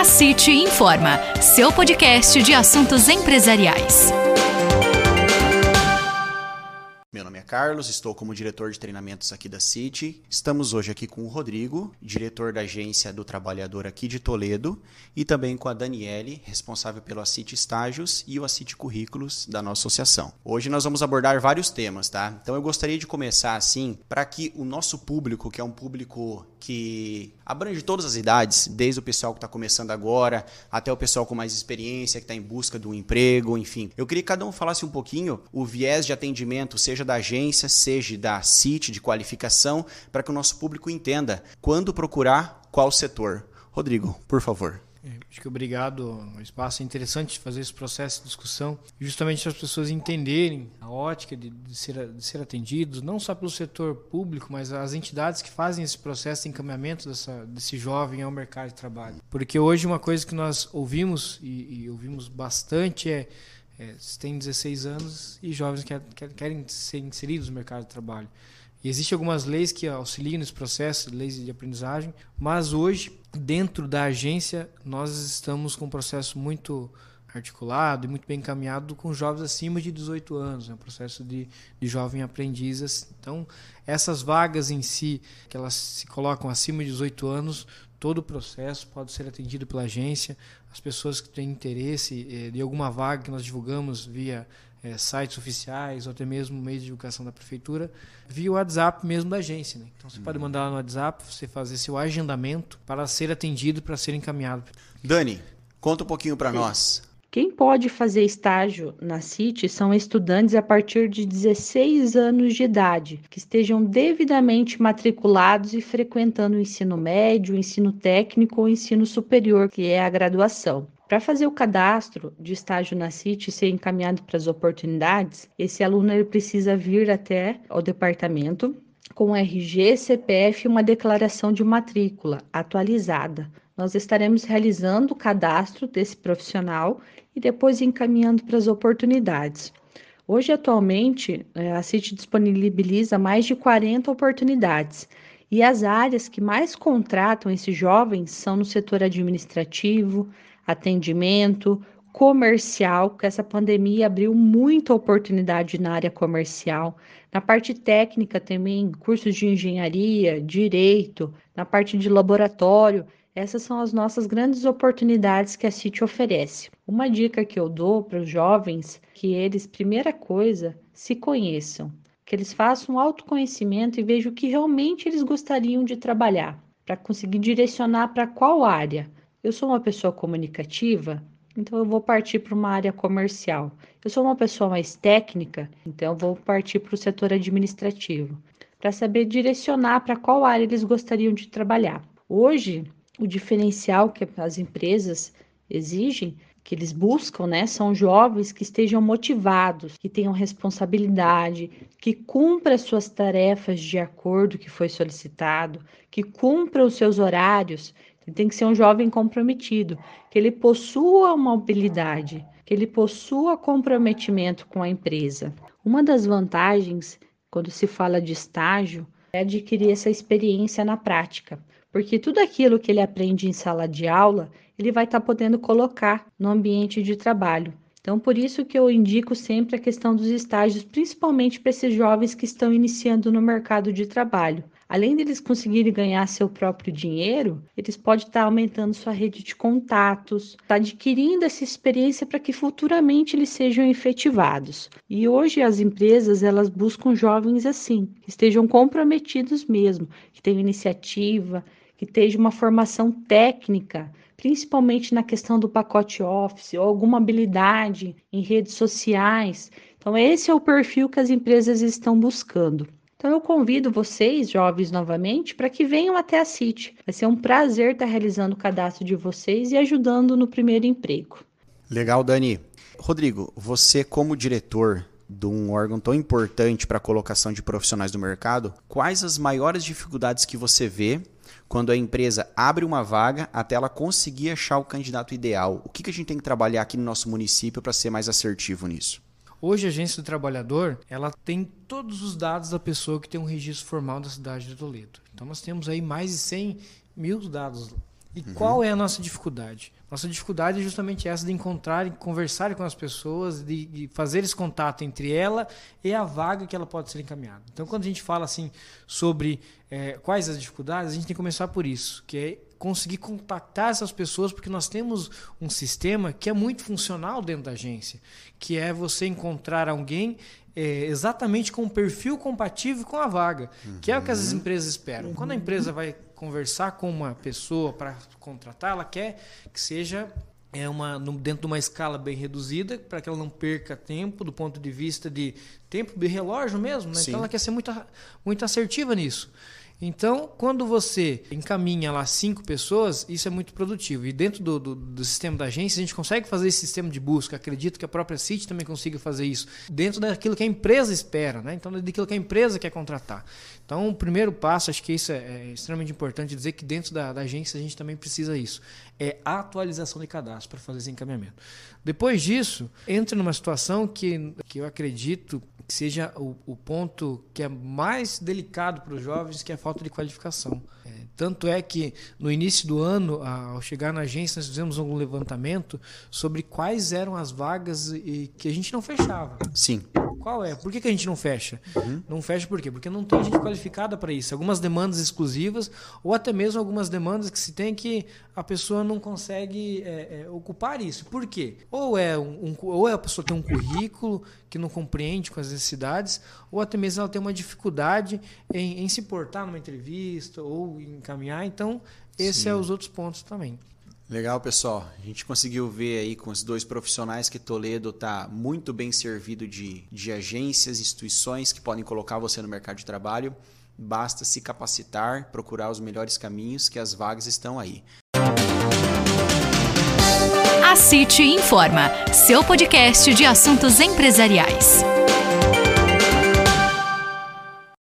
A City Informa, seu podcast de assuntos empresariais. Meu nome é Carlos, estou como diretor de treinamentos aqui da City. Estamos hoje aqui com o Rodrigo, diretor da agência do trabalhador aqui de Toledo, e também com a Daniele, responsável pelo City Estágios e o City Currículos da nossa associação. Hoje nós vamos abordar vários temas, tá? Então eu gostaria de começar assim, para que o nosso público, que é um público que abrange todas as idades, desde o pessoal que está começando agora até o pessoal com mais experiência, que está em busca de um emprego, enfim. Eu queria que cada um falasse um pouquinho o viés de atendimento, seja da agência, seja da CIT, de qualificação, para que o nosso público entenda quando procurar qual setor. Rodrigo, por favor. É, acho que obrigado. O espaço é interessante fazer esse processo de discussão, justamente para as pessoas entenderem a ótica de, de, ser, de ser atendidos, não só pelo setor público, mas as entidades que fazem esse processo de encaminhamento dessa, desse jovem ao mercado de trabalho. Porque hoje uma coisa que nós ouvimos e, e ouvimos bastante é, é tem 16 anos e jovens que querem ser inseridos no mercado de trabalho. E existem algumas leis que auxiliam nesse processo, leis de aprendizagem, mas hoje, dentro da agência, nós estamos com um processo muito articulado e muito bem encaminhado com jovens acima de 18 anos, é um processo de, de jovem aprendiz. Então, essas vagas em si, que elas se colocam acima de 18 anos, todo o processo pode ser atendido pela agência. As pessoas que têm interesse eh, de alguma vaga que nós divulgamos via é, sites oficiais ou até mesmo meios de divulgação da prefeitura, via o WhatsApp mesmo da agência. Né? Então você uhum. pode mandar lá no WhatsApp, você fazer seu agendamento para ser atendido, para ser encaminhado. Dani, conta um pouquinho para nós. Quem pode fazer estágio na CIT são estudantes a partir de 16 anos de idade, que estejam devidamente matriculados e frequentando o ensino médio, o ensino técnico ou ensino superior, que é a graduação. Para fazer o cadastro de estágio na CIT e ser encaminhado para as oportunidades, esse aluno ele precisa vir até o departamento com RG, CPF e uma declaração de matrícula atualizada. Nós estaremos realizando o cadastro desse profissional e depois encaminhando para as oportunidades. Hoje, atualmente, é, a CIT disponibiliza mais de 40 oportunidades e as áreas que mais contratam esses jovens são no setor administrativo, atendimento, comercial, que essa pandemia abriu muita oportunidade na área comercial. Na parte técnica também, cursos de engenharia, direito, na parte de laboratório, essas são as nossas grandes oportunidades que a CIT oferece. Uma dica que eu dou para os jovens que eles, primeira coisa, se conheçam, que eles façam um autoconhecimento e vejam o que realmente eles gostariam de trabalhar, para conseguir direcionar para qual área. Eu sou uma pessoa comunicativa, então eu vou partir para uma área comercial. Eu sou uma pessoa mais técnica, então eu vou partir para o setor administrativo, para saber direcionar para qual área eles gostariam de trabalhar. Hoje, o diferencial que as empresas exigem, que eles buscam, né, são jovens que estejam motivados, que tenham responsabilidade, que cumpram as suas tarefas de acordo que foi solicitado, que cumpram os seus horários ele tem que ser um jovem comprometido, que ele possua uma habilidade, que ele possua comprometimento com a empresa. Uma das vantagens quando se fala de estágio é adquirir essa experiência na prática, porque tudo aquilo que ele aprende em sala de aula, ele vai estar tá podendo colocar no ambiente de trabalho. Então, por isso que eu indico sempre a questão dos estágios, principalmente para esses jovens que estão iniciando no mercado de trabalho além deles conseguirem ganhar seu próprio dinheiro, eles podem estar aumentando sua rede de contatos, tá adquirindo essa experiência para que futuramente eles sejam efetivados. E hoje as empresas elas buscam jovens assim, que estejam comprometidos mesmo, que tenham iniciativa, que tenham uma formação técnica, principalmente na questão do pacote Office ou alguma habilidade em redes sociais. Então, esse é o perfil que as empresas estão buscando. Então eu convido vocês, jovens, novamente, para que venham até a CIT. Vai ser um prazer estar realizando o cadastro de vocês e ajudando no primeiro emprego. Legal, Dani. Rodrigo, você como diretor de um órgão tão importante para a colocação de profissionais do mercado, quais as maiores dificuldades que você vê quando a empresa abre uma vaga até ela conseguir achar o candidato ideal? O que, que a gente tem que trabalhar aqui no nosso município para ser mais assertivo nisso? Hoje a agência do trabalhador, ela tem todos os dados da pessoa que tem um registro formal da cidade de Toledo. Então nós temos aí mais de 100 mil dados. E uhum. qual é a nossa dificuldade? Nossa dificuldade é justamente essa de encontrar e conversar com as pessoas, de, de, fazer esse contato entre ela e a vaga que ela pode ser encaminhada. Então, quando a gente fala assim sobre é, quais as dificuldades, a gente tem que começar por isso, que é conseguir contactar essas pessoas, porque nós temos um sistema que é muito funcional dentro da agência, que é você encontrar alguém é, exatamente com um perfil compatível com a vaga, uhum. que é o que as uhum. empresas esperam. Quando a empresa vai conversar com uma pessoa para contratar, ela quer que seja é uma dentro de uma escala bem reduzida para que ela não perca tempo do ponto de vista de tempo de relógio mesmo, né? então ela quer ser muito muito assertiva nisso. Então, quando você encaminha lá cinco pessoas, isso é muito produtivo. E dentro do, do, do, sistema da agência, a gente consegue fazer esse sistema de busca. Acredito que a própria City também consiga fazer isso. Dentro daquilo que a empresa espera, né? Então, daquilo que a empresa quer contratar. Então, o primeiro passo, acho que isso é, é extremamente importante dizer que dentro da, da agência a gente também precisa isso. É a atualização de cadastro para fazer esse encaminhamento. Depois disso, entra numa situação que, que eu acredito que seja o, o ponto que é mais delicado para os jovens, que é a falta de qualificação. É, tanto é que no início do ano, ao chegar na agência, nós fizemos algum levantamento sobre quais eram as vagas e, que a gente não fechava. Sim. Qual é? Por que, que a gente não fecha? Uhum. Não fecha por quê? Porque não tem gente qualificada para isso. Algumas demandas exclusivas, ou até mesmo algumas demandas que se tem que a pessoa não consegue é, é, ocupar isso. Por quê? Ou é, um, um, ou é a pessoa tem um currículo que não compreende com as necessidades, ou até mesmo ela tem uma dificuldade em, em se portar numa entrevista ou encaminhar. Então, esses são é os outros pontos também. Legal, pessoal. A gente conseguiu ver aí com os dois profissionais que Toledo está muito bem servido de, de agências, instituições que podem colocar você no mercado de trabalho. Basta se capacitar, procurar os melhores caminhos, que as vagas estão aí. A City Informa, seu podcast de assuntos empresariais.